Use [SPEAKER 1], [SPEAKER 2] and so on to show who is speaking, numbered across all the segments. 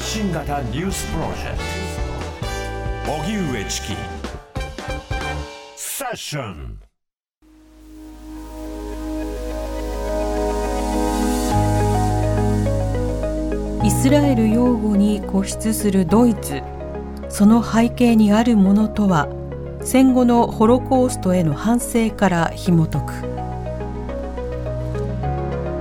[SPEAKER 1] 発信型ニュースプロジェクト。荻上チキ。セッション。
[SPEAKER 2] イスラエル擁護に固執するドイツ。その背景にあるものとは戦後のホロコーストへの反省から紐解く。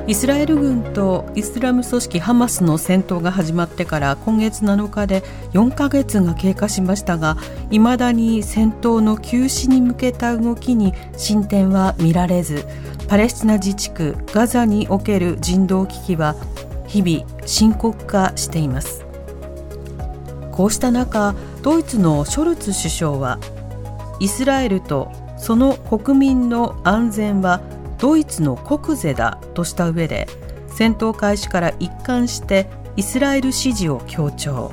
[SPEAKER 2] イスラエル軍とイスラム組織ハマスの戦闘が始まってから今月7日で4ヶ月が経過しましたがいまだに戦闘の休止に向けた動きに進展は見られずパレスチナ自治区ガザにおける人道危機は日々深刻化しています。こうした中ドイツのショルツ首相はイスラエルとその国民の安全はドイツの国是だとした上で戦闘開始から一貫してイスラエル支持を強調。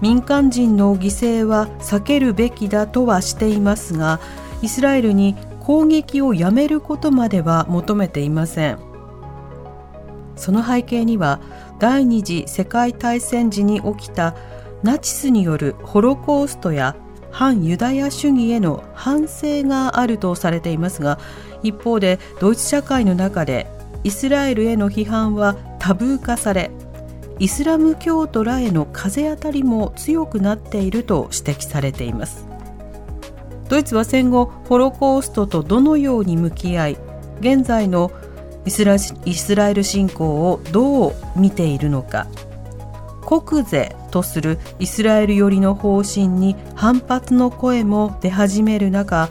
[SPEAKER 2] 民間人の犠牲は避けるべきだとはしていますがイスラエルに攻撃をやめることまでは求めていません。その背景には第二次世界大戦時に起きたナチスによるホロコーストや反ユダヤ主義への反省があるとされていますが一方でドイツ社会の中でイスラエルへの批判はタブー化されイスラム教徒らへの風当たりも強くなっていると指摘されています。ドイツは戦後ホロコーストとどのように向き合い現在のイスライスラエル侵攻をどう見ているのか。国是とするイスラエル寄りの方針に反発の声も出始める中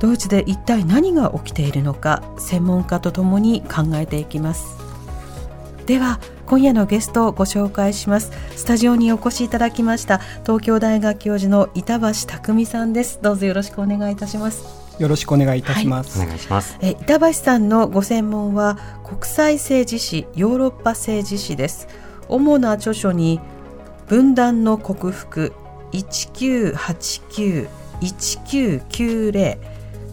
[SPEAKER 2] ドイツで一体何が起きているのか専門家とともに考えていきますでは今夜のゲストをご紹介しますスタジオにお越しいただきました東京大学教授の板橋匠さんですどうぞよろしくお願いいたします
[SPEAKER 3] よろしくお願いいたします。
[SPEAKER 4] はい、お願いします。
[SPEAKER 2] え板橋さんのご専門は国際政治史、ヨーロッパ政治史です。主な著書に分断の克服、1989、1990、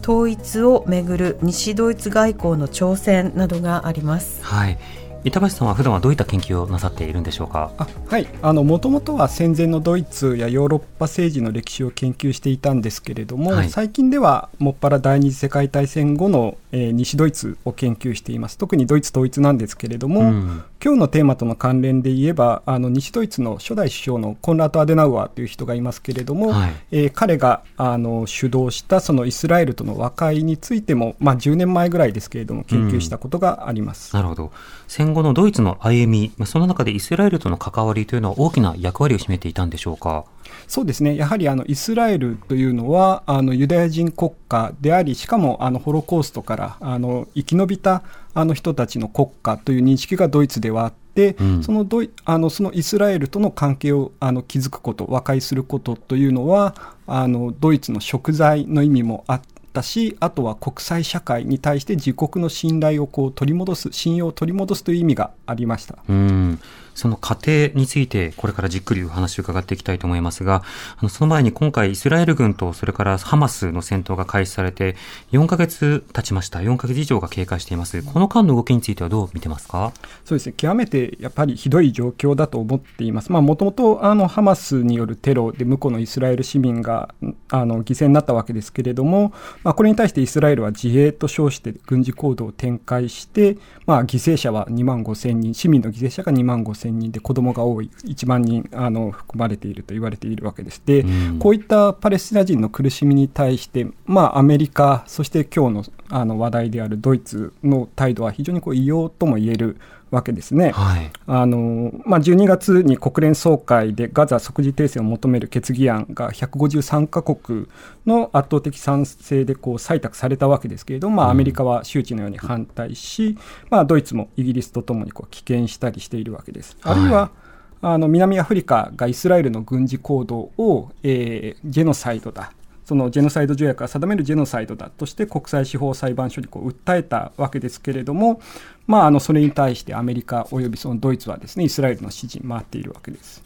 [SPEAKER 2] 統一をめぐる西ドイツ外交の挑戦などがあります。
[SPEAKER 4] はい。板橋さんは普段はどういった研究をなさっているんでしょうか？
[SPEAKER 3] あはいあのもともとは戦前のドイツやヨーロッパ政治の歴史を研究していたんですけれども、はい、最近ではもっぱら第二次世界大戦後の、えー、西ドイツを研究しています。特にドイツ統一なんですけれども、うん、今日のテーマとの関連で言えばあの西ドイツの初代首相のコンラート・アデナウアーという人がいますけれども、はい、えー、彼があの主導したそのイスラエルとの和解についても、まあ、10年前ぐらいですけれども研究したことがあります。
[SPEAKER 4] うん、なるほど。戦後のドイツの歩み、その中でイスラエルとの関わりというのは大きな役割を占めていたんでしょうか？
[SPEAKER 3] そうですね、やはりあのイスラエルというのはあのユダヤ人国家であり、しかもあのホロコーストからあの生き延びたあの人たちの国家という認識がドイツではあって、うん、そのドイあのそのイスラエルとの関係をあの築くこと、和解することというのは、あのドイツの贖罪の意味もあって、しあとは国際社会に対して自国の信頼をこう取り戻す信用を取り戻すという意味がありました。
[SPEAKER 4] うんその過程についてこれからじっくりお話を伺っていきたいと思いますがあのその前に今回イスラエル軍とそれからハマスの戦闘が開始されて4ヶ月経ちました。4ヶ月以上が経過しています。この間の動きについてはどう見てますか？
[SPEAKER 3] そうですね。極めてやっぱりひどい状況だと思っています。まあもともとあのハマスによるテロで向こうのイスラエル市民があの犠牲になったわけですけれどもまあ、これに対してイスラエルは自衛と称して軍事行動を展開して、まあ、犠牲者は2万5千人、市民の犠牲者が2万5千人。で、子供が多い、1万人あの含まれていると言われているわけです。で、うん、こういったパレスチナ人の苦しみに対して、まあ、アメリカ、そして今日のあの話題であるドイツの態度は非常にこう異様とも言えるわけですね。はい、あのまあ、12月に国連総会でガザ即時停戦を求める決議案が153か国の圧倒的賛成でこう採択されたわけですけれども、まあ、アメリカは周知のように反対し、うん、まあ、ドイツもイギリスとともにこう棄権したりしているわけです。あるいは、あの南アフリカがイスラエルの軍事行動を、えー、ジェノサイドだそのジェノサイド条約が定めるジェノサイドだとして国際司法裁判所にこう訴えたわけですけれども、まあ、あのそれに対してアメリカおよびそのドイツはですねイスラエルの支持に回っているわけです。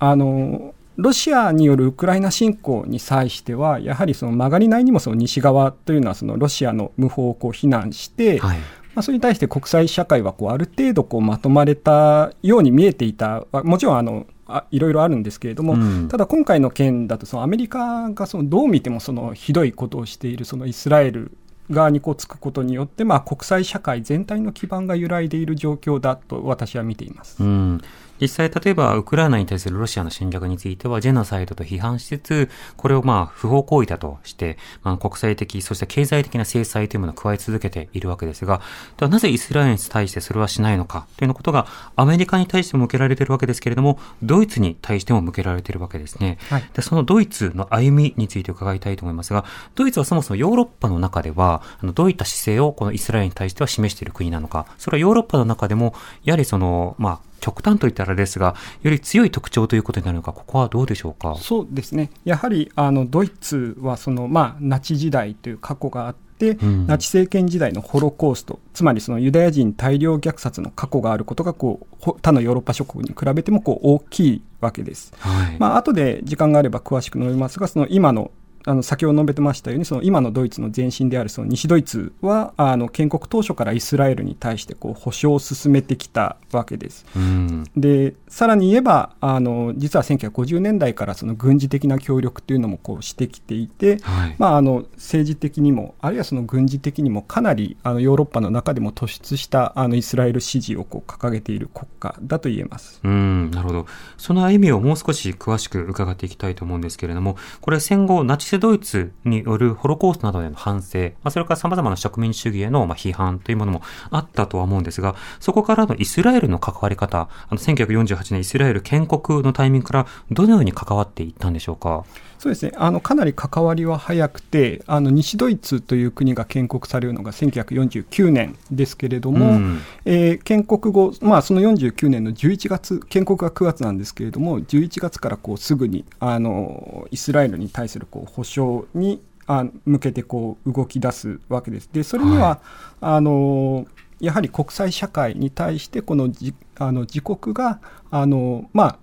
[SPEAKER 3] あのロシアによるウクライナ侵攻に際しては、やはりその曲がりないにもその西側というのはそのロシアの無法をこう非難して、はい、まあ、それに対して国際社会はこうある程度こうまとまれたように見えていた、もちろんあのあいろいろあるんですけれども、うん、ただ今回の件だとそのアメリカがそのどう見てもそのひどいことをしているそのイスラエル側にこうつくことによって、まあ、国際社会全体の基盤が揺らいでいる状況だと私は見ています。
[SPEAKER 4] うん実際、例えば、ウクライナに対するロシアの侵略については、ジェノサイドと批判しつつ、これをまあ、不法行為だとして、まあ、国際的、そして経済的な制裁というものを加え続けているわけですが、ではなぜイスラエルに対してそれはしないのかというのことが、アメリカに対しても向けられているわけですけれども、ドイツに対しても向けられているわけですね。はい、でそのドイツの歩みについて伺いたいと思いますが、ドイツはそもそもヨーロッパの中では、あのどういった姿勢をこのイスラエルに対しては示している国なのか、それはヨーロッパの中でも、やはりその、まあ、極端といったらですが、より強い特徴ということになるのか、ここはどうでしょうか？
[SPEAKER 3] そうですね。やはり、あの、ドイツは、その、まあ、ナチ時代という過去があって、うん、ナチ政権時代のホロコースト、つまりそのユダヤ人大量虐殺の過去があることがこう他のヨーロッパ諸国に比べてもこう大きいわけです。はい、まあ後で時間があれば詳しく述べますが、その今のあの先ほど述べてましたようにその今のドイツの前身であるその西ドイツはあの建国当初からイスラエルに対してこう保障を進めてきたわけです。うん、でさらに言えばあの実は1950年代からその軍事的な協力というのもこうしてきていて、はい、まあ、あの政治的にもあるいはその軍事的にもかなりあのヨーロッパの中でも突出したあのイスラエル支持をこう掲げている国家だと言えます。
[SPEAKER 4] うんなるほどその歩みをもう少し詳しく伺っていきたいと思うんですけれどもこれ戦後ナチスドイツによるホロコーストなどへの反省、まあ、それから様々な植民主義への批判というものもあったとは思うんですが、そこからのイスラエルの関わり方、あの1948年イスラエル建国のタイミングからどのように関わっていったんでしょうか？
[SPEAKER 3] そうですね。あのかなり関わりは早くてあの西ドイツという国が建国されるのが1949年ですけれども、うん、えー、建国後、まあ、その49年の11月建国が9月なんですけれども11月からこうすぐにあのイスラエルに対するこう保障にあ向けてこう動き出すわけです。でそれには、はい、あのやはり国際社会に対してこのじあの自国があの、まあ、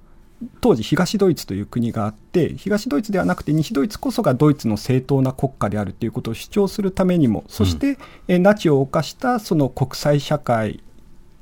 [SPEAKER 3] 当時東ドイツという国があって東ドイツではなくて西ドイツこそがドイツの正当な国家であるということを主張するためにもそして、うん、ナチを犯したその国際社会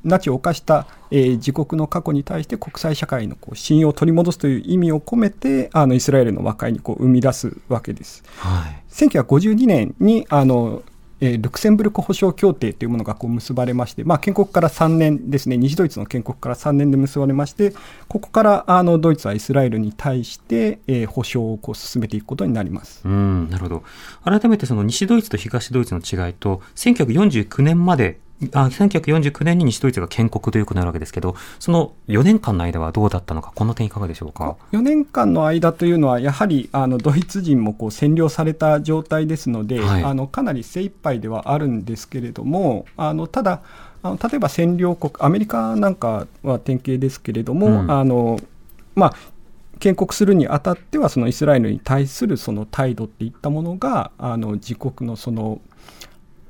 [SPEAKER 3] ナチを犯した、えー、自国の過去に対して国際社会のこう信用を取り戻すという意味を込めてあのイスラエルの和解にこう生み出すわけです。はい、1952年にあのえー、ルクセンブルク保障協定というものがこう結ばれまして、まあ、建国から3年ですね、西ドイツの建国から3年で結ばれまして、ここからあのドイツはイスラエルに対して、えー、保障をこう進めていくことになります。
[SPEAKER 4] うんなるほど、改めてその西ドイツと東ドイツの違いと、1949年まであ1949年に西ドイツが建国ということになるわけですけど、その4年間の間はどうだったのか、この点いかがでしょうか
[SPEAKER 3] ？4年間の間というのは、やはりあのドイツ人もこう占領された状態ですので、はい、あのかなり精一杯ではあるんですけれども、あのただあの、例えば占領国、アメリカなんかは典型ですけれども、うん、あのまあ、建国するにあたっては、そのイスラエルに対するその態度っていったものが、あの自国のその、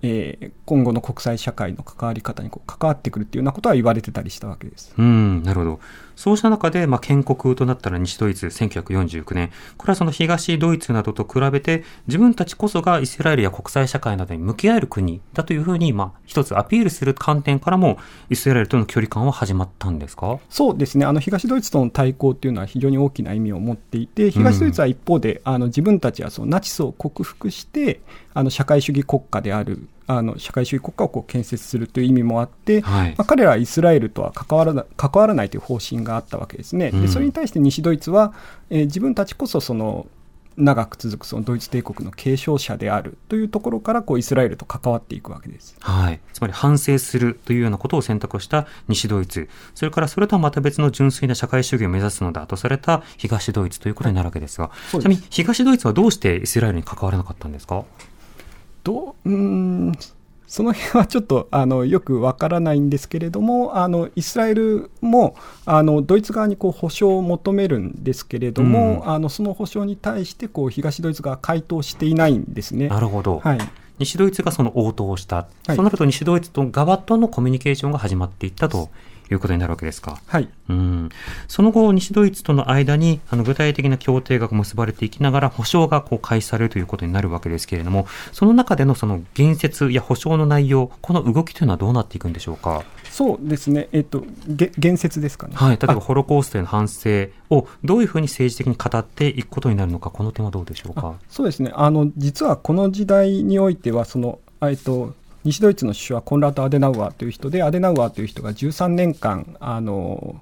[SPEAKER 3] えー、今後の国際社会の関わり方にこう関わってくるっていうようなことは言われてたりしたわけです。
[SPEAKER 4] うんなるほど。そうした中で、まあ、建国となったら西ドイツ1949年、これはその東ドイツなどと比べて、自分たちこそがイスラエルや国際社会などに向き合える国だというふうに、まあ、一つアピールする観点からも、イスラエルとの距離感は始まったんですか？
[SPEAKER 3] そうですね。あの、東ドイツとの対抗っていうのは非常に大きな意味を持っていて、東ドイツは一方で、うん、あの、自分たちはそのナチスを克服して、あの、社会主義国家であるあの社会主義国家をこう建設するという意味もあって、はい、まあ、彼らはイスラエルとは関わらな関わらないという方針があったわけですね。でそれに対して西ドイツは、えー、自分たちこそその長く続くそのドイツ帝国の継承者であるというところからこうイスラエルと関わっていくわけです、
[SPEAKER 4] はい、つまり反省するというようなことを選択した西ドイツ。それからそれとはまた別の純粋な社会主義を目指すのだとされた東ドイツということになるわけですが、はい、ちなみに東ドイツはどうしてイスラエルに関わらなかったんですか？
[SPEAKER 3] どうんその辺はちょっとあのよくわからないんですけれどもあのイスラエルもあのドイツ側にこう保証を求めるんですけれども、うん、あのその保証に対してこう東ドイツ側は回答していないんですね。
[SPEAKER 4] なるほど、はい。西ドイツがその応答をした、はい、そうなると西ドイツと側とのコミュニケーションが始まっていったということになるわけですか。
[SPEAKER 3] はい。
[SPEAKER 4] うん。その後、西ドイツとの間に、あの、具体的な協定が結ばれていきながら、保証がこう開始されるということになるわけですけれども、その中でのその言説や保証の内容、この動きというのはどうなっていくんでしょうか。
[SPEAKER 3] そうですね。えっと、げ言説ですかね。
[SPEAKER 4] はい。例えば、
[SPEAKER 3] あ
[SPEAKER 4] ホロコーストへの反省をどういうふうに政治的に語っていくことになるのか、この点はどうでしょうか。
[SPEAKER 3] そうですね。あの、実はこの時代においては、その、えっと、西ドイツの首相はコンラード・アデナウアーという人で、アデナウアーという人が13年間、あの、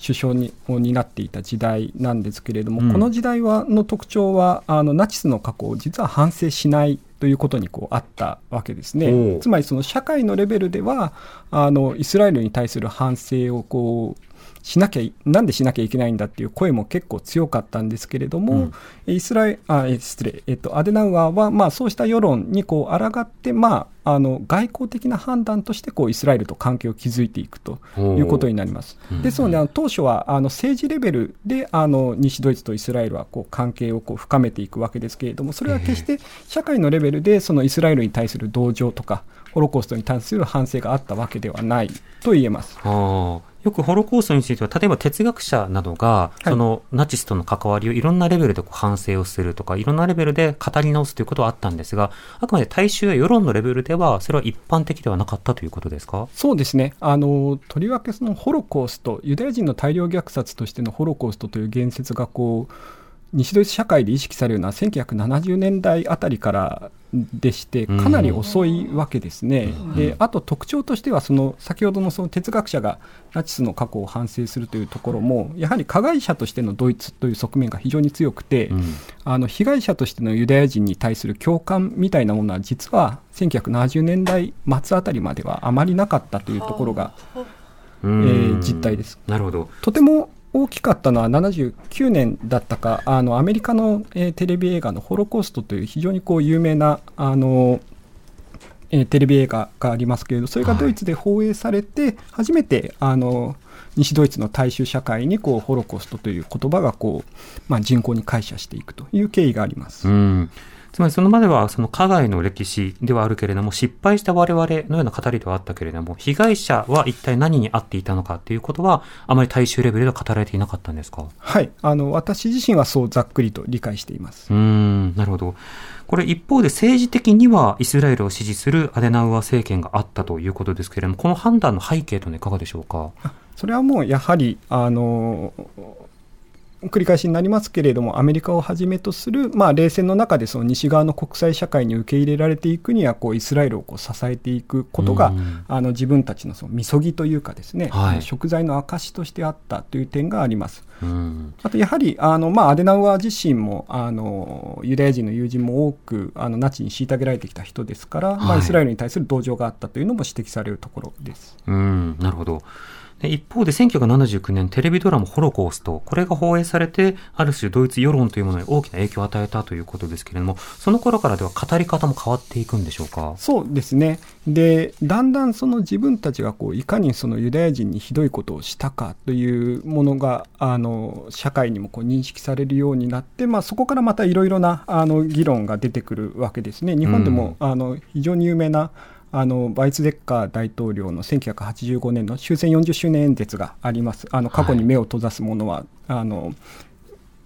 [SPEAKER 3] 首相にを担っていた時代なんですけれども、
[SPEAKER 4] うん
[SPEAKER 3] この時代はの特徴はあのナチスの過去を実は反省しないということにこうあったわけです
[SPEAKER 4] お
[SPEAKER 3] ね
[SPEAKER 4] う。
[SPEAKER 3] つまりその社会のレベルではあのイスラエルに対する反省をこうしなきゃいなんでしなきゃいけないんだっていう声も結構強かったんですけれども、
[SPEAKER 4] うん。
[SPEAKER 3] イスラエあえ失礼、えっと、アデナウアーは、まあ、そうした世論にこう抗って、まあ、あの外交的な判断としてこうイスラエルと関係を築いていくということになります。
[SPEAKER 4] うん。
[SPEAKER 3] ですので、あの当初はあの政治レベルであの西ドイツとイスラエルはこう関係をこう深めていくわけですけれども、それは決して社会のレベルでそのイスラエルに対する同情とか、ホロコーストに対する反省があったわけではないと言えます。
[SPEAKER 4] よくホロコーストについては、例えば哲学者などが、
[SPEAKER 3] い。
[SPEAKER 4] そのナチスとの関わりをいろんなレベルで反省をするとか、いろんなレベルで語り直すということはあったんですが、あくまで大衆や世論のレベルでは、それは一般的ではなかったということですか？
[SPEAKER 3] そうですね。あのとりわけそのホロコーストユダヤ人の大量虐殺としてのホロコーストという言説がこう西ドイツ社会で意識されるのは1970年代あたりからでしてかなり遅いわけですね、であと特徴としてはその先ほどのその哲学者がナチスの過去を反省するというところもやはり加害者としてのドイツという側面が非常に強くて、
[SPEAKER 4] うん。
[SPEAKER 3] あの被害者としてのユダヤ人に対する共感みたいなものは実は1970年代末あたりまではあまりなかったというところが
[SPEAKER 4] うん。
[SPEAKER 3] えー実態です。
[SPEAKER 4] なるほど。
[SPEAKER 3] とても大きかったのは79年だったかあのアメリカの、えーテレビ映画の「ホロコースト」という非常にこう有名なあの、えーテレビ映画がありますけれどそれがドイツで放映されて初めてあの西ドイツの大衆社会にこうホロコーストという言葉がこう、まあ、人口に解釈していくという経緯があります。
[SPEAKER 4] うん。つまりそのまではその加害の歴史ではあるけれども、失敗した我々のような語りではあったけれども、被害者は一体何にあっていたのかということは、あまり大衆レベルでは語られていなかったんですか？
[SPEAKER 3] はい、あの私自身はそうざっくりと理解しています。
[SPEAKER 4] うーん、なるほど。これ一方で政治的にはイスラエルを支持するアデナウアー政権があったということですけれども、この判断の背景というのはいかがでしょうか？
[SPEAKER 3] それはもうやはりあの繰り返しになりますけれどもアメリカをはじめとする、まあ、冷戦の中でその西側の国際社会に受け入れられていくにはこうイスラエルをこう支えていくことが
[SPEAKER 4] うん
[SPEAKER 3] あの自分たちのそのみそぎというかですね、
[SPEAKER 4] はい
[SPEAKER 3] 食材の証としてあったという点があります。
[SPEAKER 4] うん。
[SPEAKER 3] あとやはりあの、まあ、アデナウアー自身もあのユダヤ人の友人も多くあのナチに虐げられてきた人ですから、まあ、
[SPEAKER 4] はい
[SPEAKER 3] イスラエルに対する同情があったというのも指摘されるところです。
[SPEAKER 4] うん、なるほど。で一方で1979年テレビドラマホロコースト、これが放映されて、ある種ドイツ世論というものに大きな影響を与えたということですけれども、その頃からでは語り方も変わっていくんでしょうか？
[SPEAKER 3] そうですね。で、だんだんその自分たちがこういかにそのユダヤ人にひどいことをしたかというものがあの社会にもこう認識されるようになって、まあ、そこからまたいろいろなあの議論が出てくるわけですね。日本でも、あの非常に有名なあのバイツデッカー大統領の1985年の終戦40周年演説があります。あの過去に目を閉ざす者は、あの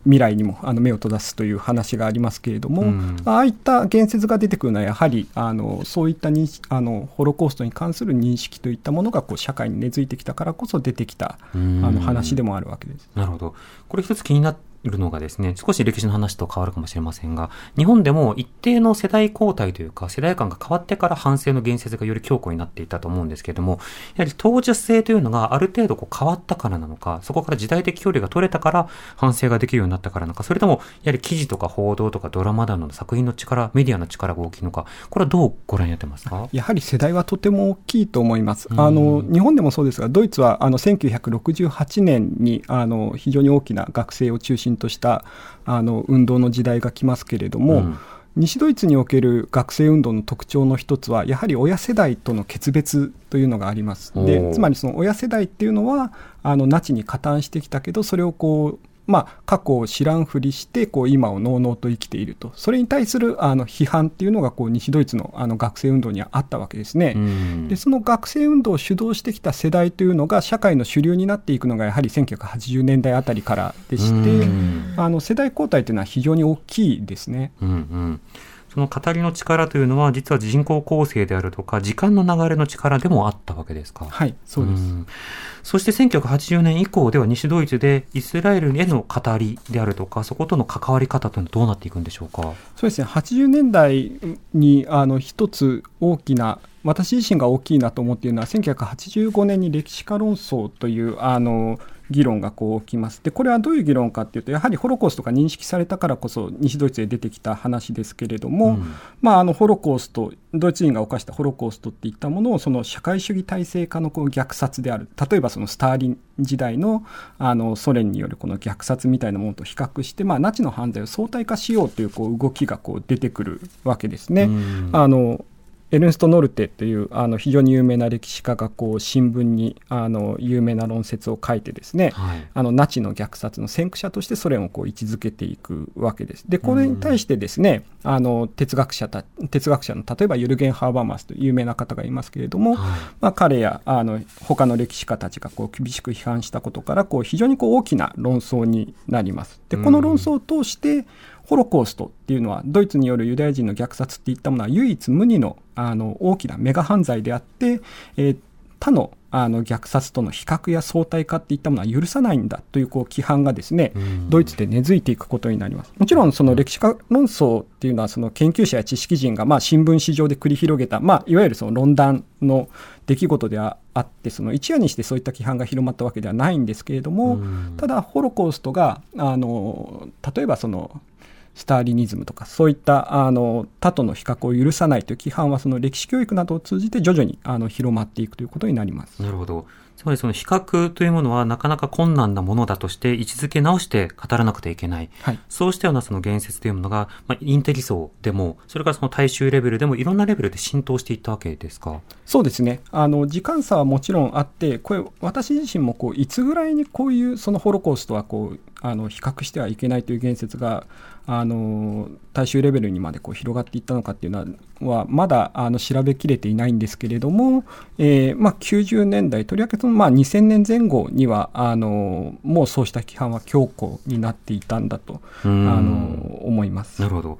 [SPEAKER 3] 未来にもあの目を閉ざすという話がありますけれども、
[SPEAKER 4] うん
[SPEAKER 3] ああいった言説が出てくるのはやはりあのそういった認識あのホロコーストに関する認識といったものがこう社会に根付いてきたからこそ出てきたあ
[SPEAKER 4] うん
[SPEAKER 3] の話でもあるわけです。
[SPEAKER 4] なるほど。これ一つ気になるのがですね、少し歴史の話と変わるかもしれませんが、日本でも一定の世代交代というか、世代間が変わってから反省の言説がより強固になっていったと思うんですけれども、やはり当時性というのがある程度こう変わったからなのか、そこから時代的距離が取れたから反省ができるようになったからなのか、それとも、やはり記事とか報道とかドラマなどの作品の力、メディアの力が大きいのか、これはどうご覧になってますか？
[SPEAKER 3] やはり世代はとても大きいと思います。
[SPEAKER 4] うん
[SPEAKER 3] あの日本でもそうですが、ドイツはあの1968年にあの非常に大きな学生を中心としたあの運動の時代が来ますけれども、
[SPEAKER 4] うん
[SPEAKER 3] 西ドイツにおける学生運動の特徴の一つは、やはり親世代との決別というのがあります。でつまりその親世代っていうのは、あのナチに加担してきたけど、それをこうまあ、過去を知らんふりしてこう今をのうのうと生きているとそれに対するあの批判っていうのがこう西ドイツのあの学生運動にはあったわけですね。でその学生運動を主導してきた世代というのが社会の主流になっていくのがやはり1980年代あたりからでしてあの世代交代というのは非常に大きいですね。
[SPEAKER 4] うんうんその語りの力というのは、実は人口構成であるとか、時間の流れの力でもあったわけですか？
[SPEAKER 3] はい、そうです。
[SPEAKER 4] そして1980年以降では西ドイツでイスラエルへの語りであるとか、そことの関わり方というのはどうなっていくんでしょうか？
[SPEAKER 3] そうですね、80年代にあの一つ大きな私自身が大きいなと思っているのは1985年に歴史家論争というあの議論がこう起きます。でこれはどういう議論かっていうとやはりホロコーストが認識されたからこそ西ドイツで出てきた話ですけれども、うん、まあ、あのホロコーストドイツ人が犯したホロコーストっていったものをその社会主義体制化のこう虐殺である例えばそのスターリン時代のあのソ連によるこの虐殺みたいなものと比較して、まあ、ナチの犯罪を相対化しようというこう動きがこう出てくるわけですね。うん、あのエルンスト・ノルテというあの非常に有名な歴史家がこう新聞にあの有名な論説を書いてですね、はい、あのナチの虐殺の先駆者としてソ連をこう位置づけていくわけです。でこれに対してですね、あの哲学者た哲学者の例えばユルゲン・ハーバーマスという有名な方がいますけれども、はい、まあ、彼やあの他の歴史家たちがこう厳しく批判したことからこう非常にこう大きな論争になります。でこの論争を通してホロコーストっていうのはドイツによるユダヤ人の虐殺っていったものは唯一無二のあの大きなメガ犯罪であって、えー、他のあの虐殺との比較や相対化っていったものは許さないんだというこう規範がですね、ドイツで根付いていくことになります。もちろんその歴史家論争っていうのはその研究者や知識人がまあ新聞紙上で繰り広げた、まあ、いわゆるその論壇の出来事であってその一夜にしてそういった規範が広まったわけではないんですけれども、ただホロコーストがあの例えばそのスターリニズムとかそういったあの他との比較を許さないという規範はその歴史教育などを通じて徐々にあの広まっていくということになります。
[SPEAKER 4] なるほどつまりその比較というものはなかなか困難なものだとして位置づけ直して語らなくてはいけない。はい、そうしたようなその言説というものが、まあ、インテリ層でも、それからその大衆レベルでもいろんなレベルで浸透していったわけですか？
[SPEAKER 3] そうですね。あの、時間差はもちろんあって、これ私自身もこう、いつぐらいにこういうそのホロコーストはこう、あの比較してはいけないという言説があの大衆レベルにまでこう広がっていったのかっていうのはまだあの調べきれていないんですけれども、えーまあ、90年代とりわけそのまあ2000年前後にはあのもうそうした規範は強固になっていたんだとあの思います。
[SPEAKER 4] なるほど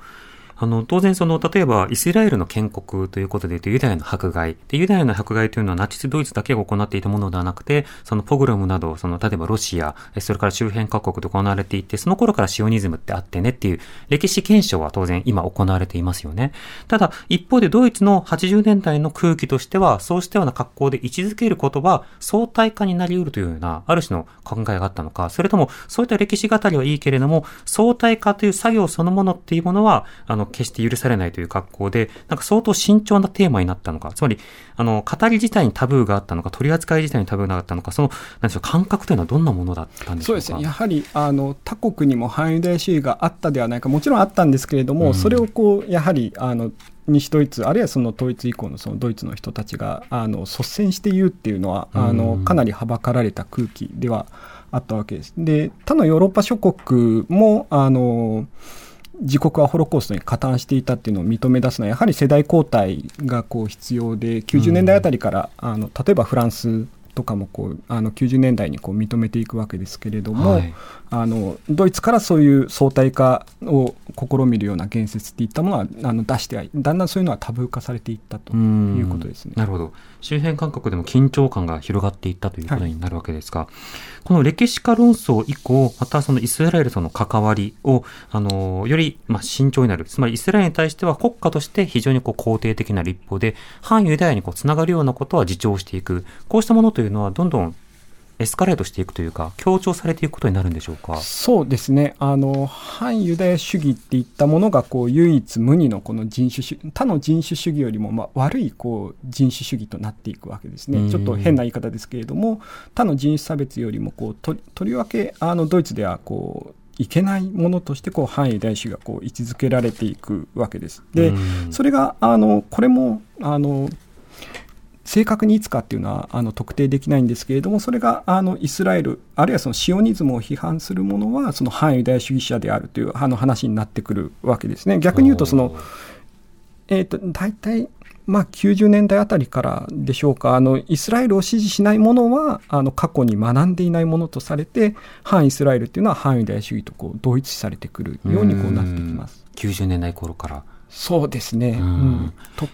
[SPEAKER 4] あの、当然その、例えばイスラエルの建国ということで言うとユダヤの迫害。で、ユダヤの迫害というのはナチスドイツだけが行っていたものではなくて、そのポグロムなど、その、例えばロシア、それから周辺各国で行われていて、その頃からシオニズムってあってねっていう歴史検証は当然今行われていますよね。ただ、一方でドイツの80年代の空気としては、そうしたような格好で位置づけることは相対化になり得るというような、ある種の考えがあったのか、それとも、そういった歴史語りはいいけれども、相対化という作業そのものっていうものは、あの、決して許されないという格好で、なんか相当慎重なテーマになったのか、つまり、あの、語り自体にタブーがあったのか、取り扱い自体にタブーがあったのか、その、なんでしょう、感覚というのはどんなものだったんでしょうか？そうです
[SPEAKER 3] ね。やはり、あの、他国にも反ユダヤ主義があったではないか、もちろんあったんですけれども、うん、それをこう、やはり、あの、西ドイツあるいはその統一以降のそのドイツの人たちがあの率先して言うっていうのは、あのかなりはばかられた空気ではあったわけです。で他のヨーロッパ諸国もあの自国はホロコーストに加担していたっていうのを認め出すのはやはり世代交代がこう必要で90年代あたりから、あの例えばフランスとかもこうあの90年代にこう認めていくわけですけれども、はい、あのドイツからそういう相対化を試みるような言説っていったものはあの出してはだんだんそういうのはタブー化されていったということですね。
[SPEAKER 4] なるほど。周辺韓国でも緊張感が広がっていったということになるわけですが、はい、この歴史家論争以降またそのイスラエルとの関わりをあのよりまあ慎重になる。つまりイスラエルに対しては国家として非常にこう肯定的な立法で反ユダヤにこうつながるようなことは自重していく。こうしたものというのはどんどんエスカレートしていくというか、強調されていくことになるんでしょうか？
[SPEAKER 3] そうですね、あの反ユダヤ主義っていったものがこう唯一無二のこの人種主他の人種主義よりもまあ悪いこう人種主義となっていくわけですね、ちょっと変な言い方ですけれども、他の人種差別よりもこうととりわけあのドイツではこういけないものとしてこう反ユダヤ主義がこう位置づけられていくわけです。で、それがあのこれもあの正確にいつかっていうのはあの特定できないんですけれども、それがあのイスラエル、あるいはそのシオニズムを批判するものは、その反ユダヤ主義者であるというあの話になってくるわけですね。逆に言うと、その、えっ、と、大体、まあ、90年代あたりからでしょうか、あのイスラエルを支持しないものはあの過去に学んでいないものとされて、反イスラエルっていうのは反ユダヤ主義とこう同一視されてくるようにこうなってきます。
[SPEAKER 4] 90年代頃から。
[SPEAKER 3] そうですね、
[SPEAKER 4] うん。
[SPEAKER 3] うん。と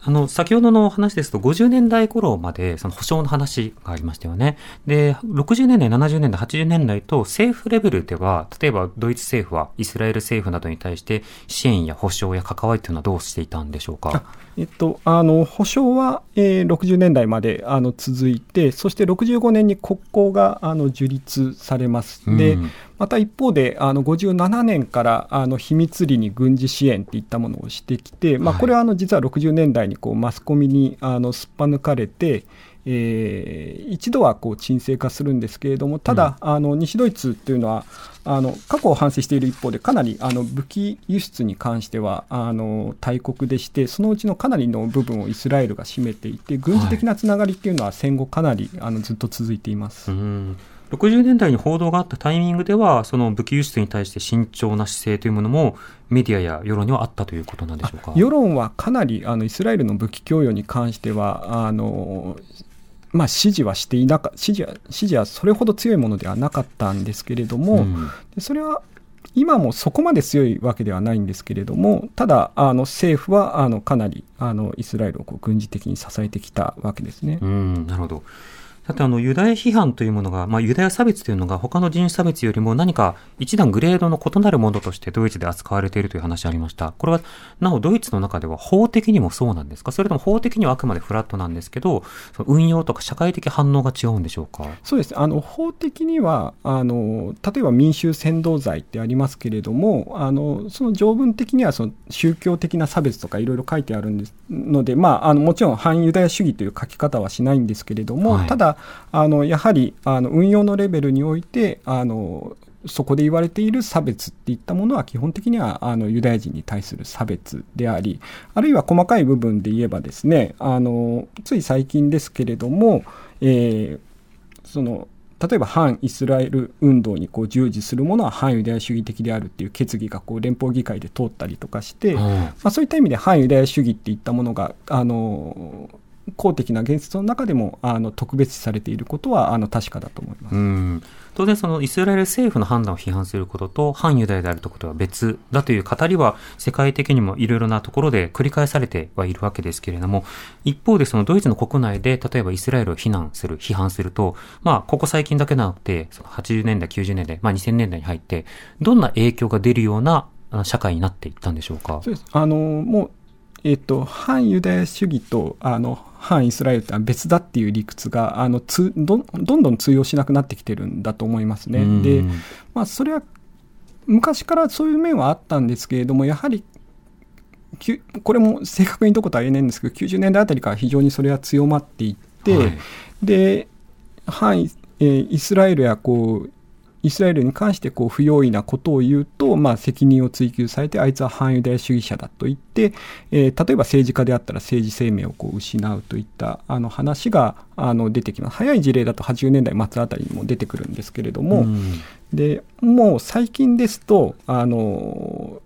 [SPEAKER 4] あの、先ほどの話ですと、50年代頃まで、その保障の話がありましたよね。で、60年代、70年代、80年代と政府レベルでは、例えばドイツ政府はイスラエル政府などに対して支援や保障や関わりというのはどうしていたんでしょうか？
[SPEAKER 3] えっと、あの保障は、えー60年代まであの続いて、そして65年に国交があの樹立されます。で
[SPEAKER 4] うん
[SPEAKER 3] また一方で、あの57年からあの秘密裏に軍事支援っていったものをしてきて、まあ、
[SPEAKER 4] はい。
[SPEAKER 3] これはあの実は60年代にこうマスコミにあのすっぱ抜かれて、えー一度はこう沈静化するんですけれども、ただ、あの西ドイツっていうのは、あの過去を反省している一方で、かなりあの武器輸出に関してはあの大国でして、そのうちのかなりの部分をイスラエルが占めていて、軍事的なつながりっていうのは戦後かなりあのずっと続いています。
[SPEAKER 4] うん60年代に報道があったタイミングでは、その武器輸出に対して慎重な姿勢というものも、メディアや世論にはあったということなんでしょうか？
[SPEAKER 3] 世論はかなりあのイスラエルの武器供与に関してはあの、まあ、支持はしていなか支持は支持はそれほど強いものではなかったんですけれども、
[SPEAKER 4] うん
[SPEAKER 3] でそれは今もそこまで強いわけではないんですけれどもただあの政府はあのかなりあのイスラエルをこう軍事的に支えてきたわけですね。
[SPEAKER 4] うん、なるほど。さて、あの、ユダヤ批判というものが、まあ、ユダヤ差別というのが他の人種差別よりも何か一段グレードの異なるものとしてドイツで扱われているという話ありました。これは、なおドイツの中では法的にもそうなんですか？それとも法的にはあくまでフラットなんですけど、その運用とか社会的反応が違うんでしょうか？
[SPEAKER 3] そうです。あの法的にはあの例えば民衆扇動罪ってありますけれどもあのその条文的にはその宗教的な差別とかいろいろ書いてあるんですので、まあ、あのもちろん反ユダヤ主義という書き方はしないんですけれども、
[SPEAKER 4] はい。
[SPEAKER 3] ただあのやはりあの運用のレベルにおいてあのそこで言われている差別っていったものは基本的にはあのユダヤ人に対する差別でありあるいは細かい部分で言えばですねあのつい最近ですけれども、えーその例えば反イスラエル運動にこう従事するものは反ユダヤ主義的であるっていう決議がこう連邦議会で通ったりとかして、
[SPEAKER 4] うん
[SPEAKER 3] まあ、そういった意味で反ユダヤ主義っていったものがあの公的な原則の中でもあの特別視されていることはあの確かだと思います。
[SPEAKER 4] うん。当然そのイスラエル政府の判断を批判することと反ユダヤであるということは別だという語りは世界的にもいろいろなところで繰り返されてはいるわけですけれども一方でそのドイツの国内で例えばイスラエルを非難する批判するとまあここ最近だけでなくてその80年代90年代まあ2000年代に入ってどんな影響が出るようなあ社会になっていったんでしょうか？
[SPEAKER 3] そうです。あのもうえっと、反ユダヤ主義とあの反イスラエルってのは別だっていう理屈があのつどんどんどん通用しなくなってきてるんだと思いますね。
[SPEAKER 4] うん
[SPEAKER 3] で、まあ、それは昔からそういう面はあったんですけれどもやはりこれも正確にどことは言えないんですけど90年代あたりから非常にそれは強まっていって、
[SPEAKER 4] はい
[SPEAKER 3] で反イ,、えーイスラエルやこうイスラエルに関してこう不用意なことを言うと、まあ、責任を追及されてあいつは反ユダヤ主義者だと言って、えー例えば政治家であったら政治生命をこう失うといったあの話があの出てきます。早い事例だと80年代末あたりにも出てくるんですけれども、
[SPEAKER 4] うん。
[SPEAKER 3] でもう最近ですとあの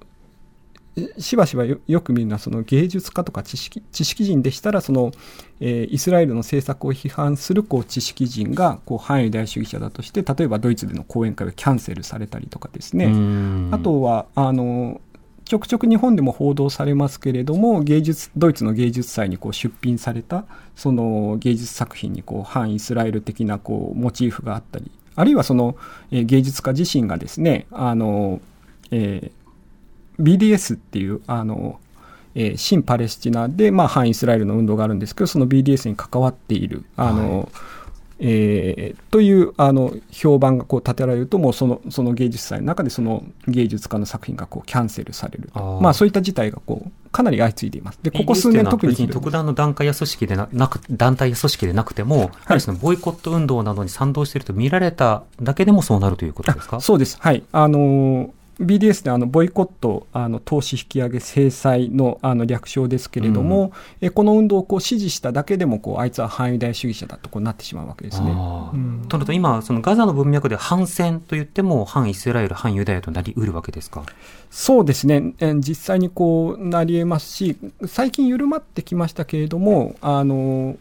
[SPEAKER 3] しばしばよよく見るのはその芸術家とか知識知識人でしたらその、えーイスラエルの政策を批判するこう知識人がこう反ユダヤ主義者だとして例えばドイツでの講演会をキャンセルされたりとかですね、
[SPEAKER 4] うん。
[SPEAKER 3] あとはあのちょくちょく日本でも報道されますけれども芸術ドイツの芸術祭にこう出品されたその芸術作品にこう反イスラエル的なこうモチーフがあったりあるいはその、えー芸術家自身がですねあの、えー BDS っていうあの、えー新パレスチナで、まあ、反イスラエルの運動があるんですけどその BDS に関わっているあの、えーというあの評判がこう立てられるともうそのその芸術祭の中でその芸術家の作品がこうキャンセルされるまあそういった事態がこうかなり相次いでいます。でここ数年特
[SPEAKER 4] に特段の団体や組織でななく団体や組織でなくても、やはりそのボイコット運動などに賛同していると見られただけでもそうなるということですか？
[SPEAKER 3] そうです。はい。あのー BDS であのボイコット、あの投資引き上げ制裁のあの略称ですけれども、うん、えこの運動をこう支持しただけでもこうあいつは反ユダヤ主義者だとこうなってしまうわけですね。
[SPEAKER 4] うん、となると今、そのガザの文脈で反戦と言っても反イスラエル、反ユダヤとなりうるわけですか？
[SPEAKER 3] そうですね、え実際にこうなりえますし、最近緩まってきましたけれども、あの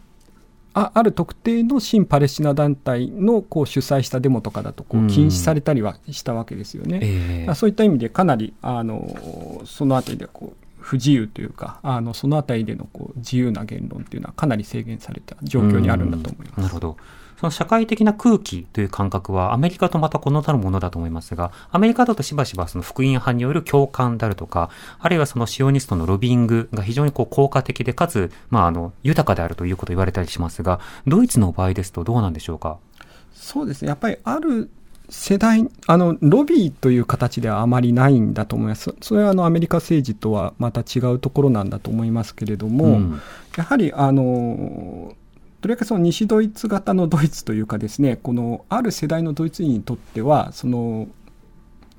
[SPEAKER 3] あある特定の親パレスチナ団体のこう主催したデモとかだとこう禁止されたりはしたわけですよね。えー、そういった意味でかなりあのそのあたりでこう不自由というかあのそのあたりでのこう自由な言論というのはかなり制限された状況にあるんだと思います。
[SPEAKER 4] なるほどその社会的な空気という感覚はアメリカとまた異なるものだと思いますが、アメリカだとしばしばその福音派による共感であるとか、あるいはそのシオニストのロビングが非常にこう効果的で、かつ、まあ、あの、豊かであるということを言われたりしますが、ドイツの場合ですとどうなんでしょうか？
[SPEAKER 3] そうですね。やっぱりある世代、あの、ロビーという形ではあまりないんだと思います。それはあの、アメリカ政治とはまた違うところなんだと思いますけれども、うん、やはり、あの、とりわけその西ドイツ型のドイツというかですねこのある世代のドイツ人にとってはその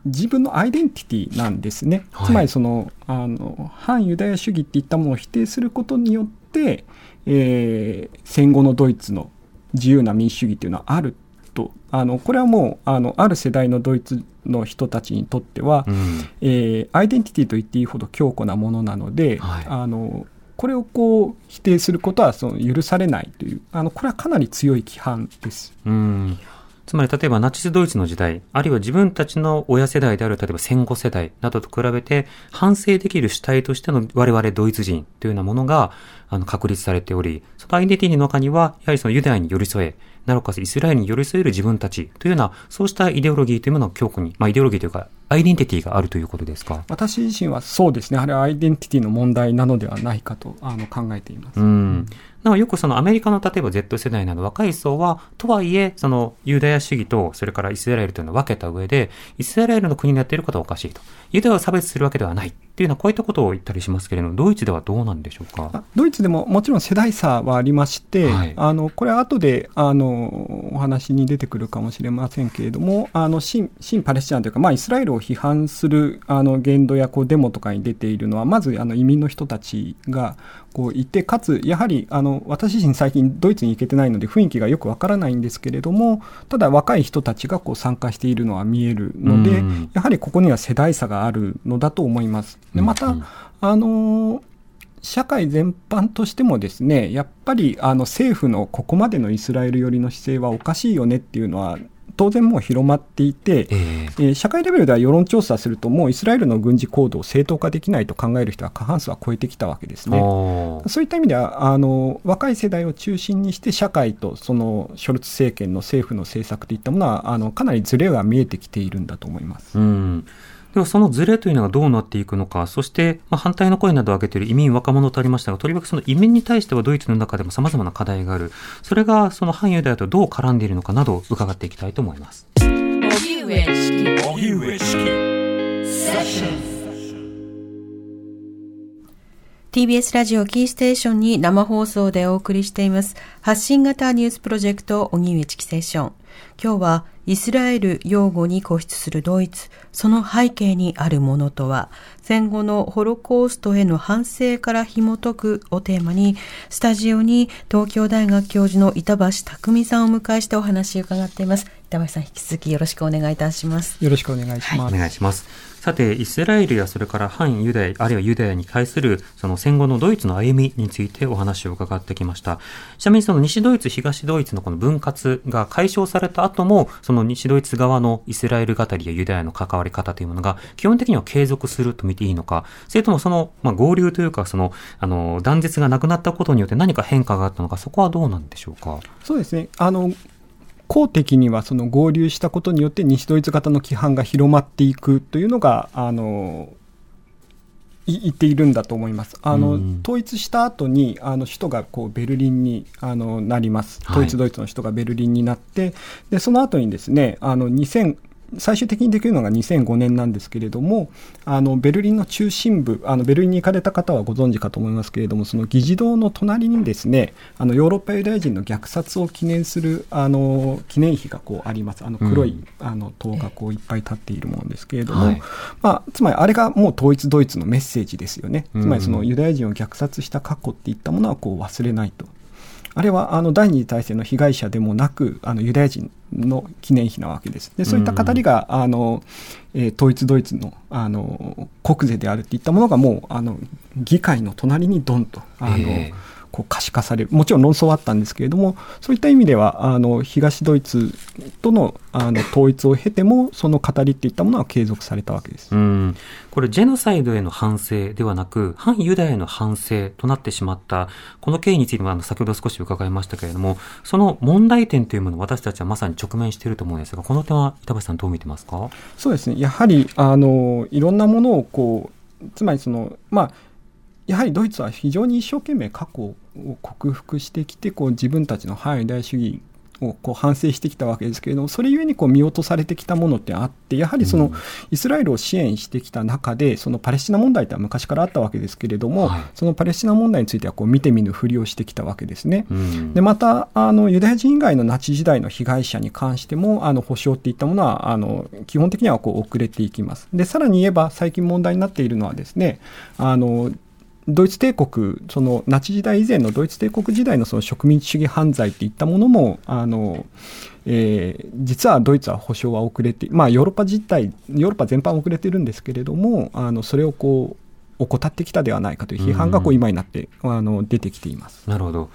[SPEAKER 3] 自分のアイデンティティなんですね、はい、つまりそのあの反ユダヤ主義っていったものを否定することによって、えー、戦後のドイツの自由な民主主義というのはあると。あのこれはもうあのある世代のドイツの人たちにとっては、うん、えー、アイデンティティと言っていいほど強固なものなので、はい、あのこれをこう否定することはその許されないというあのこれはかなり強い規範です。
[SPEAKER 4] うんつまり例えばナチスドイツの時代、あるいは自分たちの親世代である例えば戦後世代などと比べて反省できる主体としての我々ドイツ人というようなものがあの確立されており、そのアイデンティティの中にはやはりそのユダヤに寄り添え、なおかつイスラエルに寄り添える自分たちというような、そうしたイデオロギーというものを強固に、まあイデオロギーというか、アイデンティティがあるということですか？
[SPEAKER 3] 私自身はそうですね。あれはアイデンティティの問題なのではないかとあの考えています。
[SPEAKER 4] うん。なおよくそのアメリカの例えば Z 世代など若い層は、とはいえ、そのユダヤ主義とそれからイスラエルというのを分けた上で、イスラエルの国にやっていることはおかしいと。ユダヤを差別するわけではないっていうのはこういったことを言ったりしますけれども、ドイツではどうなんでしょうか？
[SPEAKER 3] ドイツでももちろん世代差はありまして、はい、あのこれは後であのお話に出てくるかもしれませんけれども、あの新新パレスチナというか、まあ、イスラエルを批判するあの言動やこうデモとかに出ているのは、まずあの移民の人たちがこういて、かつやはりあの私自身最近ドイツに行けてないので雰囲気がよくわからないんですけれども、ただ若い人たちがこう参加しているのは見えるので、やはりここには世代差があるのだと思います。でまた、あの社会全般としてもですねやっぱりあの政府のここまでのイスラエル寄りの姿勢はおかしいよねっていうのは当然もう広まっていて、えー、えー、社会レベルでは世論調査すると、もうイスラエルの軍事行動を正当化できないと考える人は過半数は超えてきたわけですね。そういった意味ではあの、若い世代を中心にして、社会とそのショルツ政権の政府の政策といったものは、あのかなりずれが見えてきているんだと思います。
[SPEAKER 4] うんではそのズレというのがどうなっていくのか、そして、まあ、反対の声などを上げている移民、若者とありましたが、とりわけその移民に対してはドイツの中でも様々な課題がある。それがその反ユダヤとどう絡んでいるのかなどを伺っていきたいと思います。
[SPEAKER 2] TBS ラジオキーステーションに生放送でお送りしています。発信型ニュースプロジェクト、荻上チキセーション。今日はイスラエル擁護に固執するドイツ、その背景にあるものとは、戦後のホロコーストへの反省から紐解くをテーマに、スタジオに東京大学教授の板橋匠さんを迎えしてお話を伺っています。板橋さん、引き続きよろしくお願いいたします。
[SPEAKER 3] よろしくお願いします。は
[SPEAKER 4] い、お願いします。さて、イスラエルやそれから反ユダヤ、あるいはユダヤに対するその戦後のドイツの歩みについてお話を伺ってきました。ちなみにその西ドイツ、東ドイツのこの分割が解消された後も、その西ドイツ側のイスラエル語りやユダヤの関わり方というものが基本的には継続すると見ていいのか、それともその、まあ、合流というか、その、あの、断絶がなくなったことによって何か変化があったのか、そこはどうなんでしょうか？
[SPEAKER 3] そうですね。あの、公的にはその合流したことによって西ドイツ型の規範が広まっていくというのがあの言っているんだと思います。あの、うん、統一した後にあの首都がこうベルリンにあのなります。統一ドイツの首都がベルリンになって、はい、でその後にですねあの2000最終的にできるのが2005年なんですけれどもあのベルリンの中心部あのベルリンに行かれた方はご存知かと思いますけれどもその議事堂の隣にですねあのヨーロッパユダヤ人の虐殺を記念するあの記念碑がこうあります。あの黒い、うん、あの塔がこういっぱい立っているものですけれども、はい、まあ、つまりあれがもう統一ドイツのメッセージですよね、つまりそのユダヤ人を虐殺した過去っていったものはこう忘れないと。あれはあの第二次大戦の被害者でもなくあのユダヤ人の記念碑なわけです。でそういった語りが、あのえー、統一ドイツのあの国是であるといったものがもうあの議会の隣にドンとあの、えーこう可視化される。もちろん論争はあったんですけれどもそういった意味ではあの東ドイツとのあの統一を経てもその語りっていったものは継続されたわけです。
[SPEAKER 4] うん。これジェノサイドへの反省ではなく反ユダヤへの反省となってしまったこの経緯についてもあの先ほど少し伺いましたけれどもその問題点というものを私たちはまさに直面していると思うんですがこの点は板橋さんどう見てますか？
[SPEAKER 3] そうですね。やはりあのいろんなものをこうつまりそのまあやはりドイツは非常に一生懸命過去を克服してきてこう自分たちの反ユダヤ主義をこう反省してきたわけですけれどもそれゆえにこう見落とされてきたものってあってやはりそのイスラエルを支援してきた中でそのパレスチナ問題っては昔からあったわけですけれども、はい、そのパレスチナ問題についてはこう見て見ぬふりをしてきたわけですね。うん、でまたあのユダヤ人以外のナチ時代の被害者に関してもあの保障っていったものはあの基本的にはこう遅れていきます。でさらに言えば最近問題になっているのはですねあのドイツ帝国、そのナチ時代以前のドイツ帝国時代のその植民地主義犯罪といったものも、あのえー、実はドイツは保障は遅れて、まあ、ヨーロッパ自体、ヨーロッパ全般遅れてるんですけれども、あのそれをこう怠ってきたではないかという批判がこう今になって、あの出てきています。
[SPEAKER 4] なるほど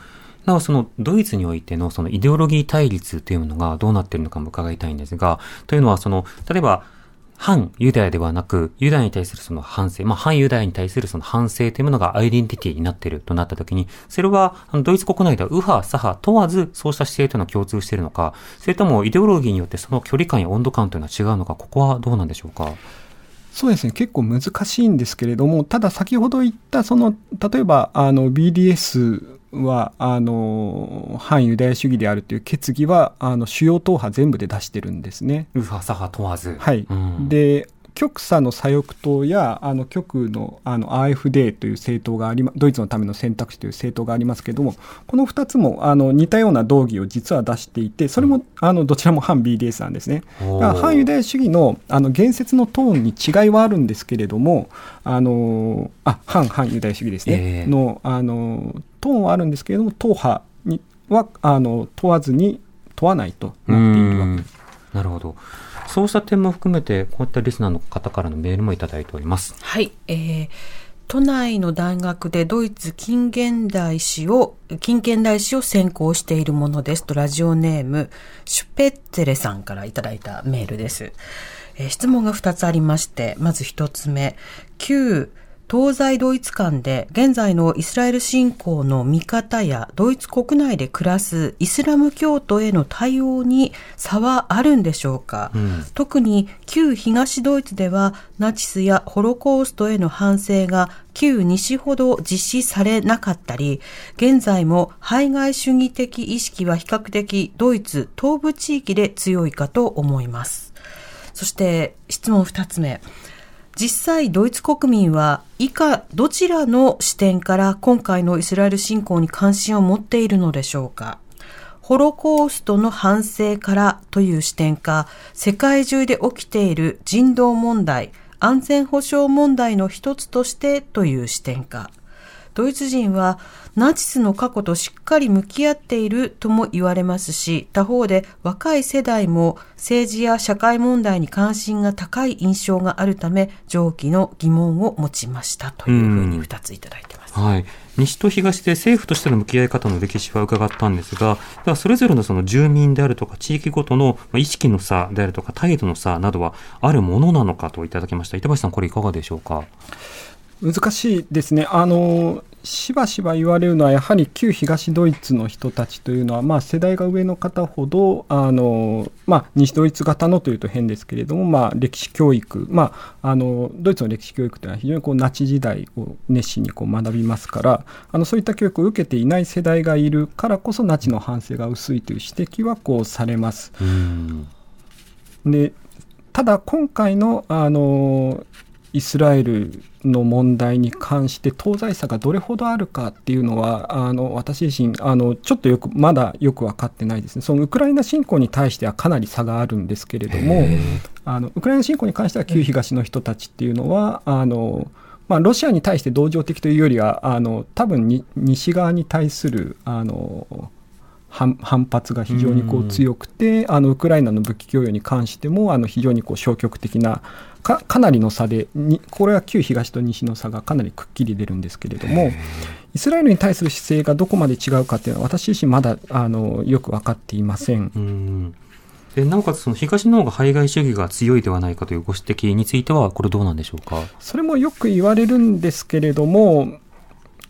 [SPEAKER 4] なおそのドイツにおいてのそのイデオロギー対立というものがどうなっているのかも伺いたいんですが、というのはその、例えば反ユダヤではなく、ユダヤに対するその反省、まあ、反ユダヤに対するその反省というものがアイデンティティになっているとなったときに、それは、あの、ドイツ国内では右派、左派問わず、そうした姿勢というのは共通しているのか、それともイデオロギーによってその距離感や温度感というのは違うのか、ここはどうなんでしょうか？
[SPEAKER 3] そうですね結構難しいんですけれどもただ先ほど言ったその例えばあの BDS はあの反ユダヤ主義であるという決議はあの主要党派全部で出してるんですね。
[SPEAKER 4] 右派左派問わず。
[SPEAKER 3] はい。うん、で極左の左翼党やあの極右のあの AfD という政党がありドイツのための選択肢という政党がありますけれどもこの2つもあの似たような道義を実は出していてそれもあのどちらも反 BDS なんですね。反ユダヤ主義のあの言説のトーンに違いはあるんですけれどもあのあ反反ユダヤ主義ですね、えー、のあのトーンはあるんですけれども党派にはあの問わずに問わないとなっているわけです。
[SPEAKER 4] なるほど。そうした点も含めて、こういったリスナーの方からのメールもいただいております。
[SPEAKER 2] はい。えー都内の大学でドイツ近現代史を、近現代史を専攻しているものですと、ラジオネーム、シュペッツェレさんからいただいたメールです。えー、質問が2つありまして、まず1つ目、旧東西ドイツ間で現在のイスラエル侵攻の見方やドイツ国内で暮らすイスラム教徒への対応に差はあるんでしょうか、うん、特に旧東ドイツではナチスやホロコーストへの反省が旧西ほど実施されなかったり、現在も排外主義的意識は比較的ドイツ東部地域で強いかと思います。そして質問二つ目。実際ドイツ国民は以下どちらの視点から今回のイスラエル侵攻に関心を持っているのでしょうか？ホロコーストの反省からという視点か、世界中で起きている人道問題、安全保障問題の一つとしてという視点か、ドイツ人はナチスの過去としっかり向き合っているとも言われますし、他方で若い世代も政治や社会問題に関心が高い印象があるため、上記の疑問を持ちましたというふうに2ついただいてます。
[SPEAKER 4] はい。西と東で政府としての向き合い方の歴史は伺ったんですが、ではそれぞれのその住民であるとか地域ごとの意識の差であるとか態度の差などはあるものなのかといただきました。板橋さん、これいかがでしょうか。
[SPEAKER 3] 難しいですね。あのしばしば言われるのはやはり旧東ドイツの人たちというのは、まあ、世代が上の方ほどあの、まあ、西ドイツ型のというと変ですけれども、まあ、歴史教育、まあ、あのドイツの歴史教育というのは非常にこうナチ時代を熱心にこう学びますからあのそういった教育を受けていない世代がいるからこそナチの反省が薄いという指摘はこうされます。でただ今回のあのイスラエルの問題に関して東西差がどれほどあるかっていうのはあの私自身あのちょっとよくまだよく分かってないですね。そのウクライナ侵攻に対してはかなり差があるんですけれどもあのウクライナ侵攻に関しては旧東の人たちっていうのはあのまあ、ロシアに対して同情的というよりはあの多分に西側に対するあの反反発が非常にこう強くて、あのウクライナの武器供与に関してもあの非常にこう消極的なかかなりの差でにこれは旧東と西の差がかなりくっきり出るんですけれどもイスラエルに対する姿勢がどこまで違うかっていうのは私自身まだあのよく分かっていません。
[SPEAKER 4] うん。でなおかつその東の方が排外主義が強いではないかというご指摘についてはこれどうなんでしょうか？
[SPEAKER 3] それもよく言われるんですけれども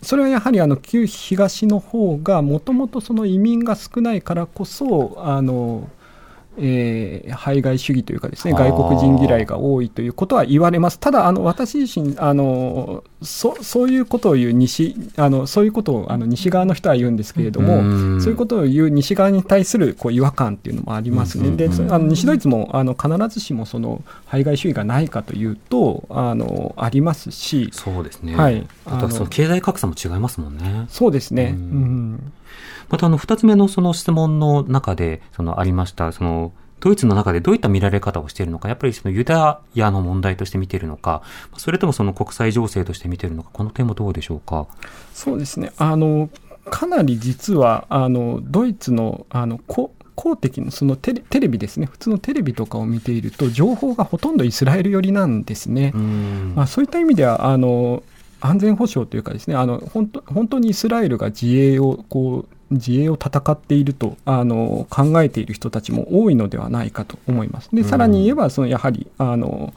[SPEAKER 3] それはやはりあの旧東の方がもともとその移民が少ないからこそあのえー、排外主義というかですね外国人嫌いが多いということは言われます。ただあの私自身あのそそういうことを言う西あのそういうことをあの西側の人は言うんですけれども、そういうことを言う西側に対するこう違和感っていうのもありますね。であの西ドイツもあの必ずしもその排外主義がないかというとあのありますし、
[SPEAKER 4] そうですね。
[SPEAKER 3] はい。
[SPEAKER 4] あとその経済格差も違いますもんね。
[SPEAKER 3] そうですね。うん
[SPEAKER 4] またあの二つ目のその質問の中でそのありましたそのドイツの中でどういった見られ方をしているのか、やっぱりそのユダヤの問題として見ているのか、それともその国際情勢として見ているのか、この点もどうでしょうか？
[SPEAKER 3] そうですね。あの、かなり実は、あの、ドイツの、あの、公的のそのテレテレビですね、普通のテレビとかを見ていると、情報がほとんどイスラエル寄りなんですね。まあ、そういった意味では、あの、安全保障というかですね、あの本当本当にイスラエルが自衛をこう自衛を戦っているとあの考えている人たちも多いのではないかと思います。でさらに言えばそのやはりあの、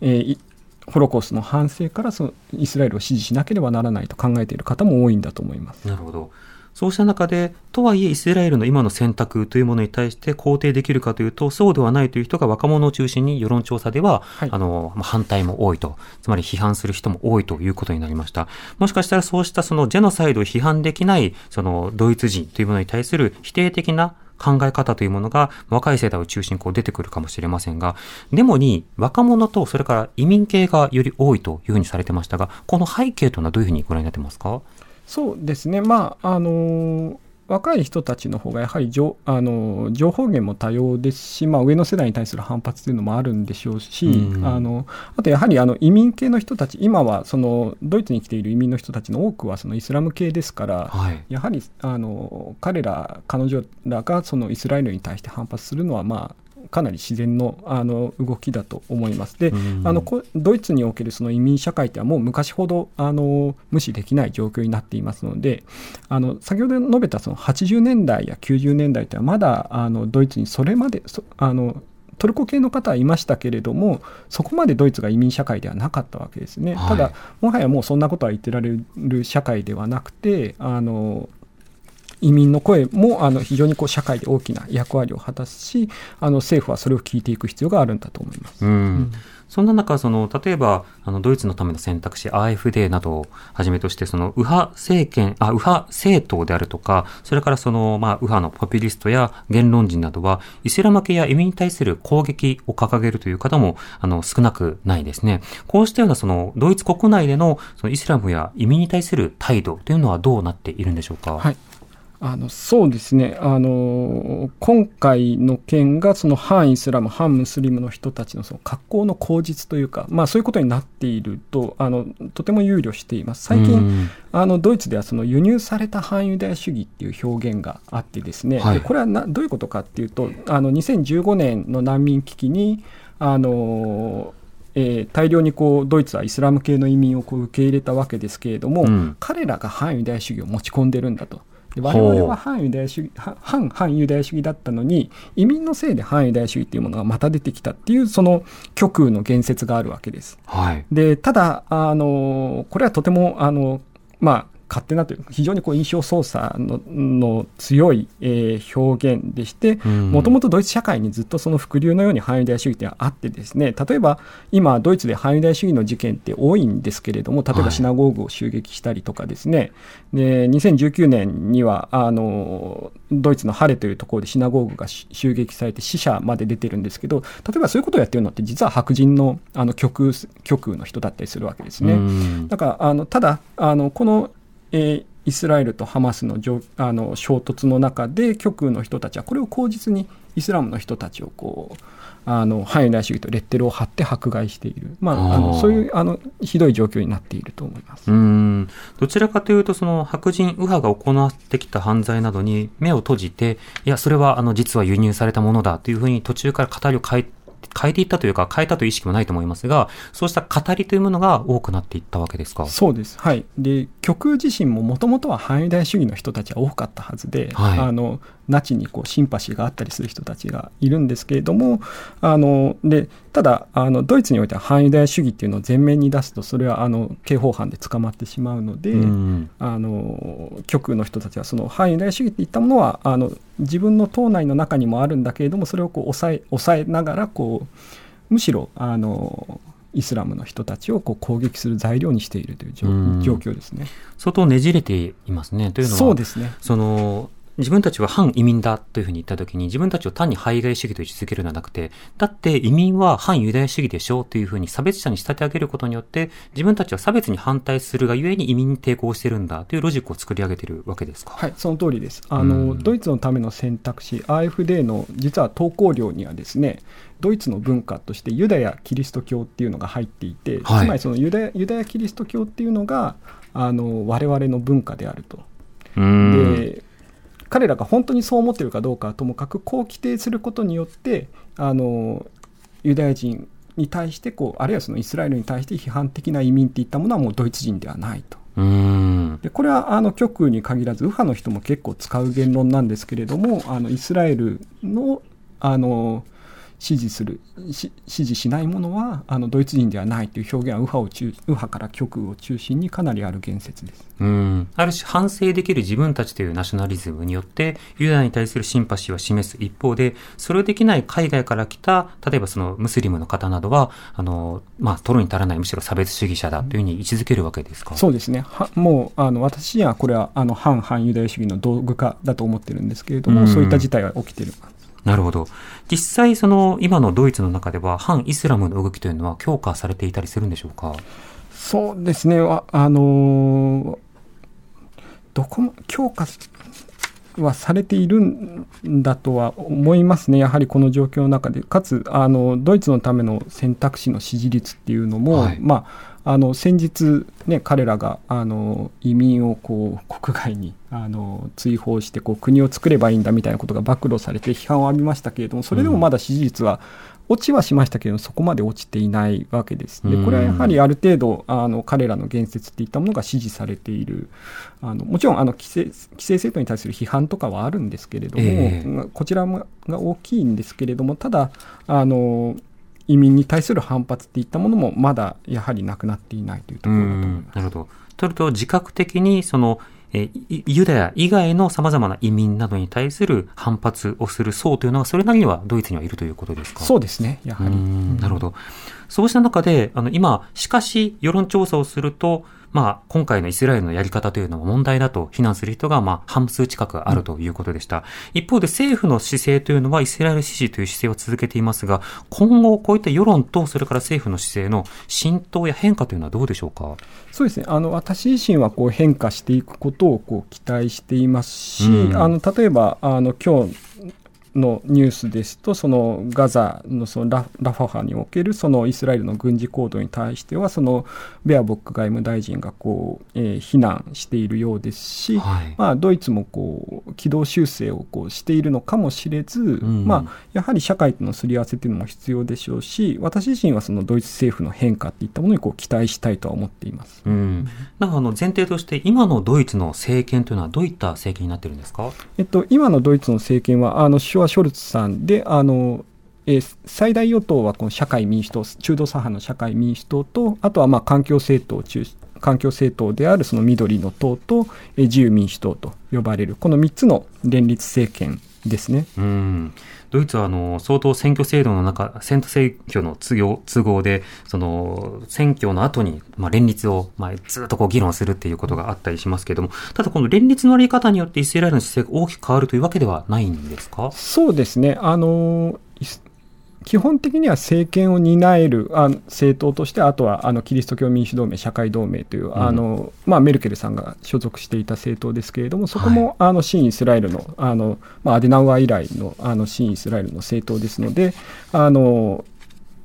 [SPEAKER 3] えー、ホロコーストの反省からそのイスラエルを支持しなければならないと考えている方も多いんだと思います。
[SPEAKER 4] なるほどそうした中で、とはいえイスラエルの今の選択というものに対して肯定できるかというと、そうではないという人が若者を中心に世論調査では、はい、あの、反対も多いと、つまり批判する人も多いということになりました。もしかしたらそうしたそのジェノサイドを批判できない、そのドイツ人というものに対する否定的な考え方というものが若い世代を中心にこう出てくるかもしれませんが、デモに若者とそれから移民系がより多いというふうにされてましたが、この背景というのはどういうふうにご覧になってますか？
[SPEAKER 3] そうですね、まああの若い人たちの方がやはり情あの情報源も多様ですし、まあ、上の世代に対する反発というのもあるんでしょうし、うん、あのあとやはりあの移民系の人たち今はそのドイツに来ている移民の人たちの多くはそのイスラム系ですから、はい、やはりあの彼ら彼女らがそのイスラエルに対して反発するのはまあかなり自然のあの動きだと思います。で、あのドイツにおけるその移民社会ってはもう昔ほどあの無視できない状況になっていますので、あの先ほど述べたその80年代や90年代とはまだあのドイツにそれまであのトルコ系の方はいましたけれども、そこまでドイツが移民社会ではなかったわけですね。はい、ただ、もはやもうそんなことは言ってられる社会ではなくて、あの移民の声もあの非常にこう社会で大きな役割を果たすしあの政府はそれを聞いていく必要があるんだと思います。
[SPEAKER 4] うん、うんそんな中、その、例えば、あの、ドイツのための選択肢、AFD などをはじめとして、その、右派政権、あ、右派政党であるとか、それからその、まあ、右派のポピュリストや言論人などは、イスラム系や移民に対する攻撃を掲げるという方も、あの、少なくないですね。こうしたような、その、ドイツ国内での、その、イスラムや移民に対する態度というのはどうなっているんでしょうか？
[SPEAKER 3] はい。あのそうですね。あの、今回の件がその反イスラム、反ムスリムの人たちのその格好の口実というか、まあ、そういうことになっているとあのとても憂慮しています。最近、あのドイツではその輸入された反ユダヤ主義っていう表現があってですね、はい、でこれはなどういうことかっていうとあの2015年の難民危機にあのえー、大量にこうドイツはイスラム系の移民をこう受け入れたわけですけれども、うん、彼らが反ユダヤ主義を持ち込んでるんだと。我々は反ユダヤ主義反反ユダヤ主義だったのに移民のせいで反ユダヤ主義っていうものがまた出てきたっていうその極右の言説があるわけです。
[SPEAKER 4] はい、
[SPEAKER 3] でただあのこれはとてもあのまあ勝手なというか非常にこう印象操作のの強い、えー、表現でしてもともとドイツ社会にずっとその伏流のように反ユダヤ主義ってあってですね例えば今ドイツで反ユダヤ主義の事件って多いんですけれども例えばシナゴーグを襲撃したりとかですね、はい、で2019年にはあのドイツのハレというところでシナゴーグが襲撃されて死者まで出てるんですけど例えばそういうことをやってるのって実は白人のあの極極右の人だったりするわけですね。だからあのただあのこのえー、イスラエルとハマスのあの衝突の中で極右の人たちはこれを口実にイスラムの人たちをこうあの反ユダヤ主義とレッテルを貼って迫害している、まあ、あのそういうあのひどい状況になっていると思います。
[SPEAKER 4] うん。どちらかというとその白人右派が行ってきた犯罪などに目を閉じていやそれはあの実は輸入されたものだというふうに途中から語りを変え変えていったというか、変えたという意識もないと思いますが、そうした語りというものが多くなっていったわけですか？
[SPEAKER 3] そうです。はい。で、極右自身ももともとは反ユダヤ主義の人たちは多かったはずで、はい、あの、ナチにこうシンパシーがあったりする人たちがいるんですけれども、あの、で、ただ、あの、ドイツにおいては反ユダヤ主義っていうのを前面に出すと、それは、あの、刑法犯で捕まってしまうので、うん、あの、極右の人たちは、その反ユダヤ主義っていったものは、あの、自分の党内の中にもあるんだけれども、それをこう抑え、抑えながら、こう、むしろ、あの、イスラムの人たちをこう攻撃する材料にしているという状況ですね。
[SPEAKER 4] 相当ねじれていますね。というのは、
[SPEAKER 3] そうですね。
[SPEAKER 4] その、自分たちは反移民だというふうに言ったときに、自分たちを単に排外主義と位置づけるのではなくて、だって移民は反ユダヤ主義でしょうというふうに差別者に仕立て上げることによって、自分たちは差別に反対するがゆえに移民に抵抗してるんだというロジックを作り上げているわけですか？
[SPEAKER 3] はい、その通りです。あの、うん、ドイツのための選択肢、AFD の実は投稿量にはですね、ドイツの文化としてユダヤ・キリスト教っていうのが入っていて、はい、つまりそのユダヤユダヤ・キリスト教っていうのがあの我々の文化であると。で彼らが本当にそう思っているかどうかはともかくこう規定することによってあのユダヤ人に対してこうあるいはそのイスラエルに対して批判的な移民っていったものはもうドイツ人ではないと。でこれはあの極右に限らず右派の人も結構使う言論なんですけれどもあのイスラエルのあの支持する支持しないものはあのドイツ人ではないという表現は右派を中右派から極右を中心にかなりある言説です。
[SPEAKER 4] うん。ある種反省できる自分たちというナショナリズムによってユダヤに対するシンパシーを示す一方でそれをできない海外から来た例えばそのムスリムの方などはあの、まあ、取るに足らないむしろ差別主義者だというふうに位置づけるわけですか、
[SPEAKER 3] そうですね。はもうあの私にはこれはあの反反ユダヤ主義の道具化だと思ってるんですけれども、そういった事態が起きている
[SPEAKER 4] なるほど。実際、その、今のドイツの中では、反イスラムの動きというのは強化されていたりするんでしょうか？
[SPEAKER 3] そうですね。あ、あのどこも強化はされているんだとは思いますね、やはりこの状況の中で、かつあのドイツのための選択肢の支持率っていうのも、はい、まあ、あの先日、ね、彼らがあの移民をこう国外にあの追放してこう国を作ればいいんだみたいなことが暴露されて批判を浴びましたけれどもそれでもまだ支持率は落ちはしましたけれどもそこまで落ちていないわけです。でこれはやはりある程度あの彼らの言説っていったものが支持されているあのもちろんあの規制規制政党に対する批判とかはあるんですけれども、えー、こちらが大きいんですけれどもただあの移民に対する反発っていったものもまだやはりなくなっていないというところだと思います。
[SPEAKER 4] なるほど。とると自覚的にそのえユダヤ以外の様々な移民などに対する反発をする層というのは、それなりにはドイツにはいるということですか？
[SPEAKER 3] そうですね、やはり。
[SPEAKER 4] なるほど。そうした中で、あの、今、しかし、世論調査をすると、まあ、今回のイスラエルのやり方というのは問題だと非難する人が、まあ、半数近くあるということでした。うん、一方で政府の姿勢というのはイスラエル支持という姿勢を続けていますが、今後こういった世論とそれから政府の姿勢の浸透や変化というのはどうでしょうか？
[SPEAKER 3] そうですね。あの、私自身はこう変化していくことをこう期待していますし、うん、あの、例えば、あの、今日、のニュースですと、そのガザのそのララファハにおけるそのイスラエルの軍事行動に対しては、そのベアボック外務大臣がこう、えー、非難しているようですし、はい、まあ、ドイツもこう軌道修正をこうしているのかもしれず、うん、まあ、やはり社会とのすり合わせというのも必要でしょうし、私自身はそのドイツ政府の変化っていったものにこう期待したいとは思っています。
[SPEAKER 4] うん、だからあの前提として、今のドイツの政権というのは、どういった政権になってるんですか、
[SPEAKER 3] えっと、今のドイツの政権は、あの首相はショルツさんで、あのえー、最大与党はこの社会民主党、中道左派の社会民主党と、あとはまあ環境政党中環境政党であるその緑の党と、えー自由民主党と呼ばれるこの3つの連立政権ですね。
[SPEAKER 4] うんドイツはあの相当選挙制度の中、選挙選挙の都合で、その選挙の後に、まあ、連立を、まあ、ずっとこう議論するっていうことがあったりしますけれども、ただこの連立のあり方によってイスラエルの姿勢が大きく変わるというわけではないんですか？
[SPEAKER 3] そうですね。あの基本的には政権を担えるあ政党として、あとはあのキリスト教民主同盟、社会同盟という、
[SPEAKER 4] ん。
[SPEAKER 3] あのまあ、メルケルさんが所属していた政党ですけれども、そこも、あの新イスラエルのあの、まあ、アデナウアー以来のあの新イスラエルの政党ですので、あの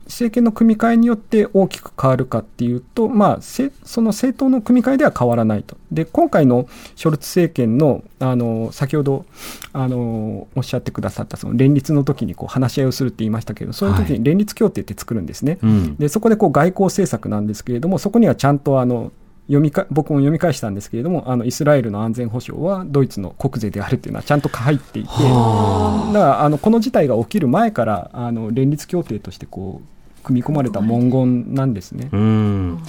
[SPEAKER 3] 政権の組み替えによって大きく変わるかっていうと、まあ、せその政党の組み替えでは変わらないと。で、今回のショルツ政権の、あの、先ほど、あの、おっしゃってくださった、その連立の時にこう話し合いをするって言いましたけど、そういう時
[SPEAKER 4] はい
[SPEAKER 3] に連立協定って作るんですね。
[SPEAKER 4] うん
[SPEAKER 3] で、そこでこう外交政策なんですけれども、そこにはちゃんとあの、読みか僕も読み返したんですけれどもあのイスラエルの安全保障はドイツの国税であるっていうのはちゃんと入っていてだからあのこの事態が起きる前からあの連立協定としてこう組み込まれた文言なんですね。
[SPEAKER 4] うん。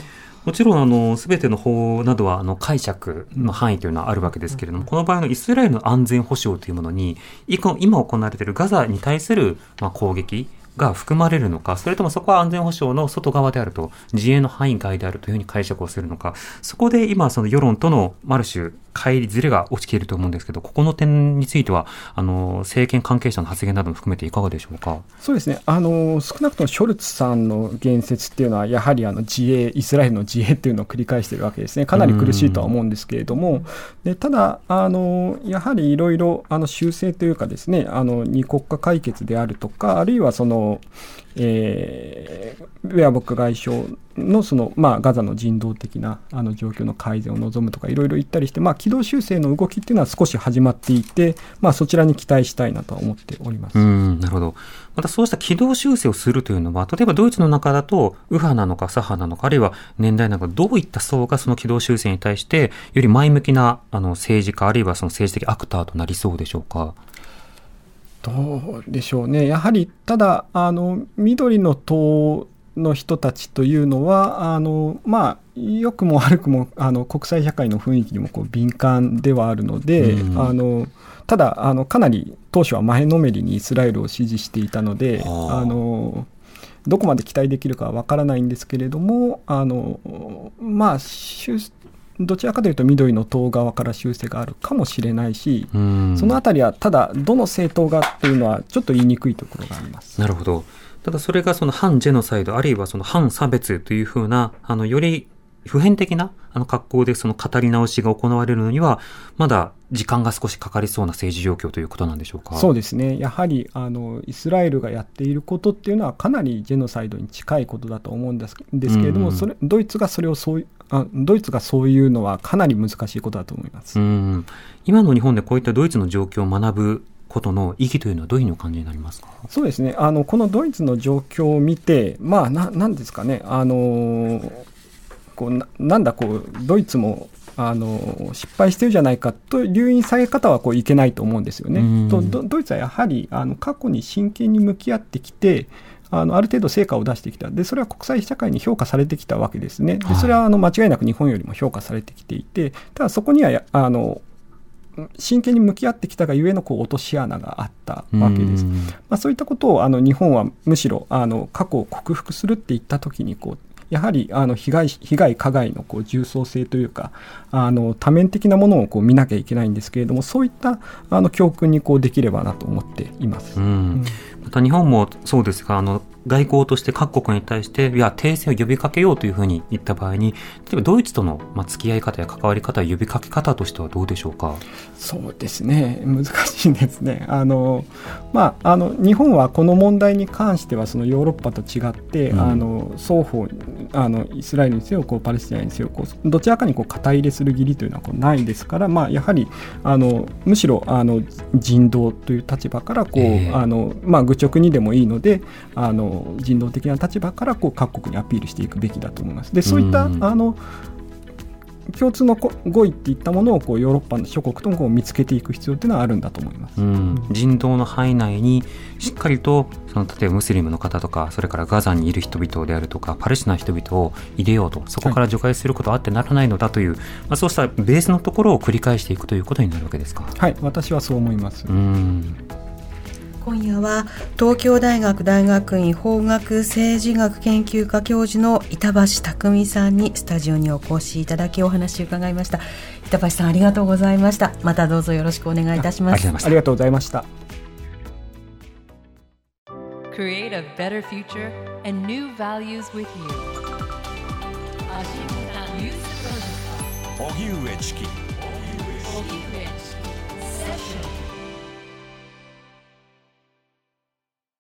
[SPEAKER 4] もちろんあの全ての法などはあの解釈の範囲というのはあるわけですけれども、この場合のイスラエルの安全保障というものに今行われているガザに対するまあ攻撃が含まれるのか、それともそこは安全保障の外側であると、自衛の範囲外であるというふうに解釈をするのか、そこで今、その世論とのある種、乖離ずれが起きていると思うんですけど、ここの点については、あの政権関係者の発言なども含めていかがでしょうか？
[SPEAKER 3] そうですね。あの少なくともショルツさんの言説っていうのはやはりあの自衛イスラエルの自衛っていうのを繰り返しているわけですね。かなり苦しいとは思うんですけれども。でただあのやはりいろいろ修正というかですねあの二国家解決であるとかあるいはその、えーウェアボック外相のその、まあ、ガザの人道的なあの状況の改善を望むとかいろいろ言ったりして、まあ、軌道修正の動きっていうのは少し始まっていて、まあ、そちらに期待したいなとは思っております。
[SPEAKER 4] なるほど。またそうした軌道修正をするというのは、例えばドイツの中だと、右派なのか左派なのか、あるいは年代なのか、どういった層がその軌道修正に対して、より前向きなあの政治家、あるいはその政治的アクターとなりそうでしょうか？
[SPEAKER 3] どうでしょうね、やはりただ、あの緑の党の人たちというのは、あのまあ、良くも悪くもあの国際社会の雰囲気にもこう敏感ではあるので、
[SPEAKER 4] うん。
[SPEAKER 3] あのただあの、かなり当初は前のめりにイスラエルを支持していたので、
[SPEAKER 4] はあ
[SPEAKER 3] あのどこまで期待できるかは分からないんですけれども、あのまあ、修どちらかというと緑の党側から修正があるかもしれないし、
[SPEAKER 4] うん
[SPEAKER 3] そのあたりはただ、どの政党がっていうのはちょっと言いにくいところがあります。
[SPEAKER 4] なるほど。ただそれがその反ジェノサイド、あるいはその反差別というふうな、あの、より普遍的なあの格好でその語り直しが行われるのには、まだ時間が少しかかりそうな政治状況ということなんでしょうか？
[SPEAKER 3] そうですね、やはりあのイスラエルがやっていることっていうのは、かなりジェノサイドに近いことだと思うんですですけれども、
[SPEAKER 4] うん。
[SPEAKER 3] それドイツがそれをそういあ、ドイツがそういうのはかなり難しいことだと思います。
[SPEAKER 4] うん。今の日本でこういったドイツの状況を学ぶことの意義というのはどういうふうにお感じになりますか？
[SPEAKER 3] そうですね。あのこのドイツの状況を見て、まあ、ななんですかね、あのこうななんだこう、ドイツもあの失敗してるじゃないかと留飲下げ方はこういけないと思うんですよね。
[SPEAKER 4] うん。
[SPEAKER 3] とドドイツはやはりあの過去に真剣に向き合ってきて、あのある程度成果を出してきた。で、それは国際社会に評価されてきたわけですね、でそれはあの間違いなく日本よりも評価されてきていて、ただそこにはやあの真剣に向き合ってきたがゆえのこう落とし穴があったわけです。
[SPEAKER 4] うん。
[SPEAKER 3] まあ、そういったことをあの日本はむしろあの過去を克服するって言ったときにこうやはりあの被害被害加害のこう重層性というかあの多面的なものをこう見なきゃいけないんですけれどもそういったあの教訓にこうできればなと思っています。
[SPEAKER 4] うんまた日本もそうですが、あの、外交として各国に対して、いや、停戦を呼びかけようというふうに言った場合に、例えばドイツとの、まあ、付き合い方や関わり方、呼びかけ方としてはどうでしょうか？
[SPEAKER 3] そうですね。難しいですね。あの、まあ、あの日本はこの問題に関してはそのヨーロッパと違って、
[SPEAKER 4] うん。
[SPEAKER 3] あの双方あのイスラエルにせよこうパレスチナにせよこうどちらかにこう肩入れする義理というのはこうないですから、まあ、やはりあのむしろあの人道という立場からこう、
[SPEAKER 4] ええ。
[SPEAKER 3] あのまあ、愚直にでもいいのであの人道的な立場からこう各国にアピールしていくべきだと思います。でそういった、
[SPEAKER 4] うん。
[SPEAKER 3] あの共通の語彙っていったものをこうヨーロッパの諸国ともこう見つけていく必要っていうのはあるんだと思います、
[SPEAKER 4] うん、人道の範囲内にしっかりとその例えばムスリムの方とかそれからガザにいる人々であるとかパレスチナの人々を入れようとそこから除外することはあってならないのだという、はい、まあ、そうしたベースのところを繰り返していくということになるわけですか。
[SPEAKER 3] はい私はそう思います。
[SPEAKER 4] うん
[SPEAKER 2] 今夜は東京大学大学院法学政治学研究科教授の板橋匠さんにスタジオにお越しいただきお話を伺いました。板橋さんありがとうございました。またどうぞよろしくお願いいたします。
[SPEAKER 3] ありがとうございました。
[SPEAKER 5] Create a better future and new values with you